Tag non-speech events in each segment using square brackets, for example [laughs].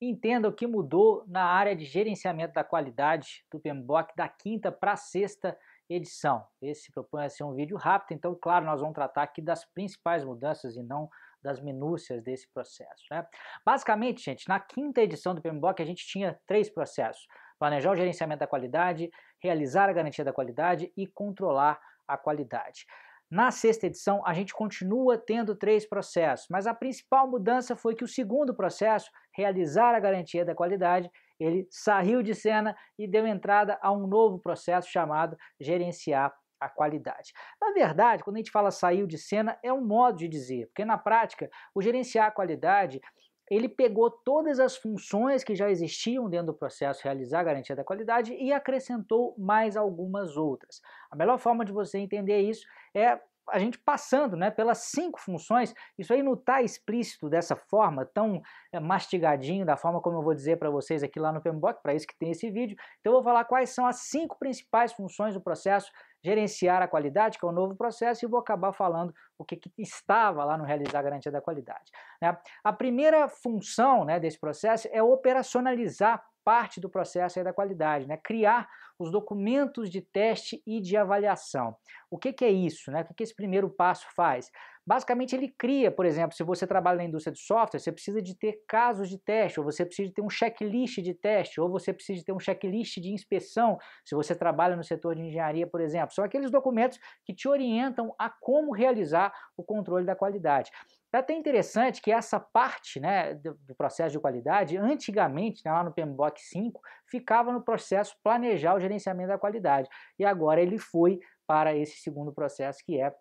entenda o que mudou na área de gerenciamento da qualidade do PMBOK da quinta para sexta edição. Esse propõe a ser um vídeo rápido, então, claro, nós vamos tratar aqui das principais mudanças e não das minúcias desse processo. Né? Basicamente, gente, na quinta edição do PMBOK a gente tinha três processos. Planejar o gerenciamento da qualidade, realizar a garantia da qualidade e controlar a qualidade. Na sexta edição, a gente continua tendo três processos, mas a principal mudança foi que o segundo processo, realizar a garantia da qualidade, ele saiu de cena e deu entrada a um novo processo chamado gerenciar a qualidade. Na verdade, quando a gente fala saiu de cena, é um modo de dizer, porque na prática, o gerenciar a qualidade ele pegou todas as funções que já existiam dentro do processo realizar a garantia da qualidade e acrescentou mais algumas outras. A melhor forma de você entender isso é a gente passando né, pelas cinco funções, isso aí não está explícito dessa forma, tão é, mastigadinho, da forma como eu vou dizer para vocês aqui lá no PMBOK, para isso que tem esse vídeo. Então eu vou falar quais são as cinco principais funções do processo gerenciar a qualidade, que é o novo processo, e vou acabar falando o que, que estava lá no realizar a garantia da qualidade. Né? A primeira função né, desse processo é operacionalizar parte do processo da qualidade, né? criar os documentos de teste e de avaliação. O que, que é isso? Né? O que, que esse primeiro passo faz? Basicamente ele cria, por exemplo, se você trabalha na indústria de software, você precisa de ter casos de teste, ou você precisa de ter um checklist de teste, ou você precisa de ter um checklist de inspeção, se você trabalha no setor de engenharia, por exemplo. São aqueles documentos que te orientam a como realizar o controle da qualidade. É até interessante que essa parte né, do, processo de qualidade, antigamente, né, lá no PMBOK 5, ficava no processo planejar o gerenciamento da qualidade. E agora ele foi para esse segundo processo que é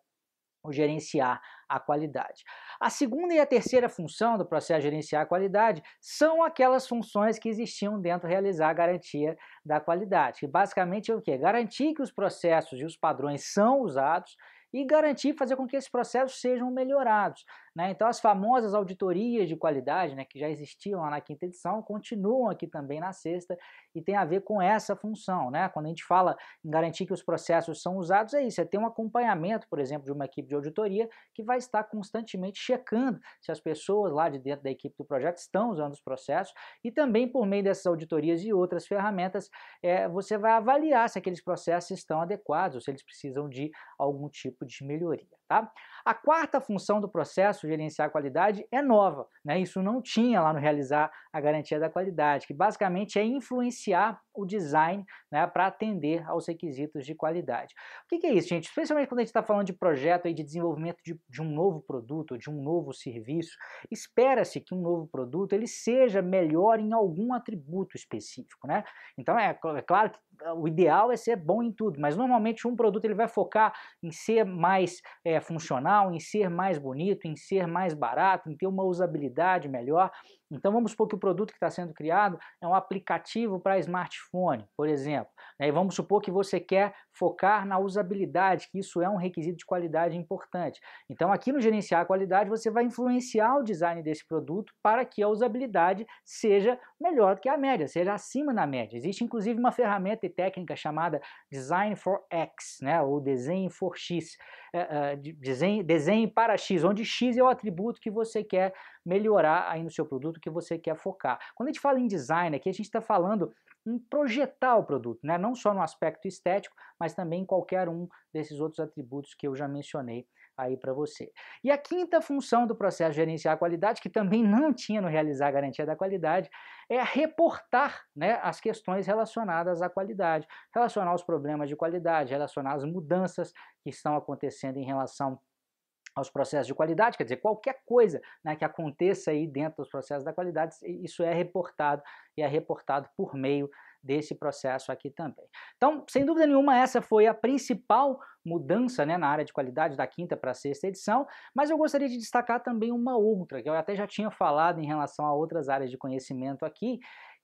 o gerenciar a qualidade. A segunda e a terceira função do processo gerenciar a qualidade são aquelas funções que existiam dentro de realizar a garantia da qualidade, que basicamente é o que? Garantir que os processos e os padrões são usados e garantir fazer com que esses processos sejam melhorados. Né? Então as famosas auditorias de qualidade, né, que já existiam lá na quinta edição, continuam aqui também na sexta e tem a ver com essa função. Né? Quando a gente fala em garantir que os processos são usados, é isso, é ter um acompanhamento, por exemplo, de uma equipe de auditoria que vai estar constantemente checando se as pessoas lá de dentro da equipe do projeto estão usando os processos e também por meio dessas auditorias e outras ferramentas, é, você vai avaliar se aqueles processos estão adequados ou se eles precisam de algum tipo de melhoria. Tá? A quarta função do processo gerenciar a qualidade é nova, né? isso não tinha lá no realizar a garantia da qualidade, que basicamente é influenciar o design né, para atender aos requisitos de qualidade. O que, que, é isso, gente? Especialmente quando a gente está falando de projeto aí de desenvolvimento de, de um novo produto, de um novo serviço, espera-se que um novo produto ele seja melhor em algum atributo específico. Né? Então é, é claro que o ideal é ser bom em tudo, mas normalmente um produto ele vai focar em ser mais é, funcional, em ser mais bonito, em ser mais barato, em ter uma usabilidade melhor. Então vamos supor que o produto que está sendo criado é um aplicativo para smartphone, por exemplo. Né? E vamos supor que você quer focar na usabilidade, que isso é um requisito de qualidade importante. Então aqui no gerenciar a qualidade você vai influenciar o design desse produto para que a usabilidade seja melhor do que a média, seja acima da média. Existe inclusive uma ferramenta e técnica chamada Design for X, né? ou Desenho for X, é, é, desenho, desenho para X, onde X é o atributo que você quer melhorar aí no seu produto que você quer focar. Quando a gente fala em design aqui, a gente está falando projetar o produto, né? não só no aspecto estético, mas também em qualquer um desses outros atributos que eu já mencionei aí para você. E a quinta função do processo gerenciar a qualidade, que também não tinha no realizar a garantia da qualidade, é reportar né, as questões relacionadas à qualidade, relacionar os problemas de qualidade, relacionar as mudanças que estão acontecendo em relação aos processos de qualidade, quer dizer, qualquer coisa né, que aconteça aí dentro dos processos da qualidade, isso é reportado e é reportado por meio desse processo aqui também. Então, sem dúvida nenhuma, essa foi a principal mudança né, na área de qualidade da quinta para a sexta edição, mas eu gostaria de destacar também uma outra, que eu até já tinha falado em relação a outras áreas de conhecimento aqui,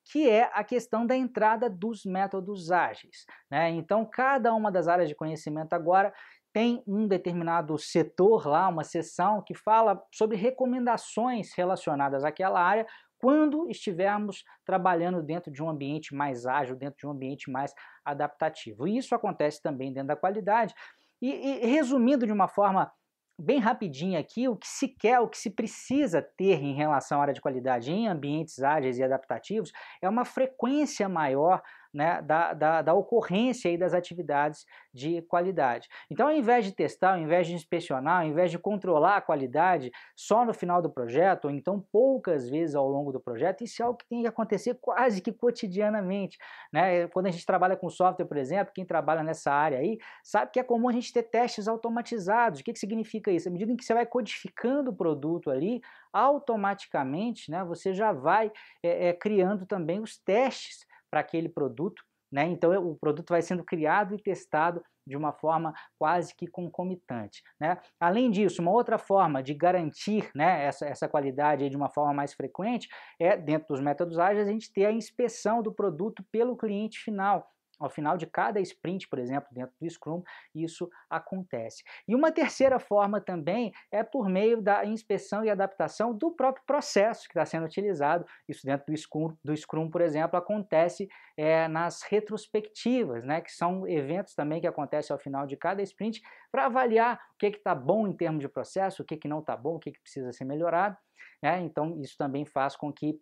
que é a questão da entrada dos métodos ágeis. Né? Então, cada uma das áreas de conhecimento agora tem um determinado setor lá, uma seção que fala sobre recomendações relacionadas àquela área quando estivermos trabalhando dentro de um ambiente mais ágil, dentro de um ambiente mais adaptativo. E isso acontece também dentro da qualidade. E, e resumindo de uma forma bem rapidinho aqui o que se quer, o que se precisa ter em relação à área de qualidade em ambientes ágeis e adaptativos é uma frequência maior né, da, da, da, ocorrência aí das atividades de qualidade. Então, ao invés de testar, ao invés de inspecionar, ao invés de controlar a qualidade só no final do projeto, ou então poucas vezes ao longo do projeto, isso é algo que tem que acontecer quase que cotidianamente. Né? Quando a gente trabalha com software, por exemplo, quem trabalha nessa área aí, sabe que é comum a gente ter testes automatizados. O que, que significa isso? À medida em que você vai codificando o produto ali, automaticamente né, você já vai é, é, criando também os testes para aquele produto. Né? Então o produto vai sendo criado e testado de uma forma quase que concomitante. Né? Além disso, uma outra forma de garantir né, essa, essa qualidade de uma forma mais frequente é, dentro dos métodos ágeis, a gente ter a inspeção do produto pelo cliente final. Ao final de cada sprint, por exemplo, dentro do Scrum, isso acontece. E uma terceira forma também é por meio da inspeção e adaptação do próprio processo que está sendo utilizado. Isso dentro do Scrum, do Scrum por exemplo, acontece é, nas retrospectivas, né, que são eventos também que acontecem ao final de cada sprint para avaliar o que está bom em termos de processo, o que, que não está bom, o que, que precisa ser melhorado. Né? Então, isso também faz com que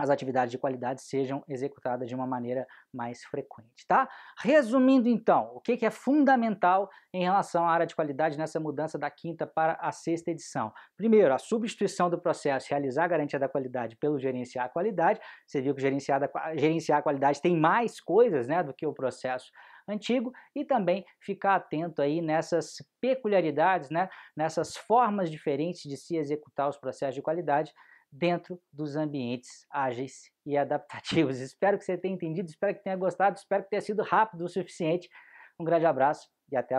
as atividades de qualidade sejam executadas de uma maneira mais frequente, tá? Resumindo então, o que, é fundamental em relação à área de qualidade nessa mudança da quinta para a sexta edição? Primeiro, a substituição do processo realizar a garantia da qualidade pelo gerenciar a qualidade. Você viu que gerenciar, gerenciar a qualidade tem mais coisas né, do que o processo antigo e também ficar atento aí nessas peculiaridades, né, nessas formas diferentes de se executar os processos de qualidade dentro dos ambientes ágeis e adaptativos. [laughs] Espero que você tenha entendido, espero que tenha gostado, espero que tenha sido rápido o suficiente. Um grande abraço e até a próxima.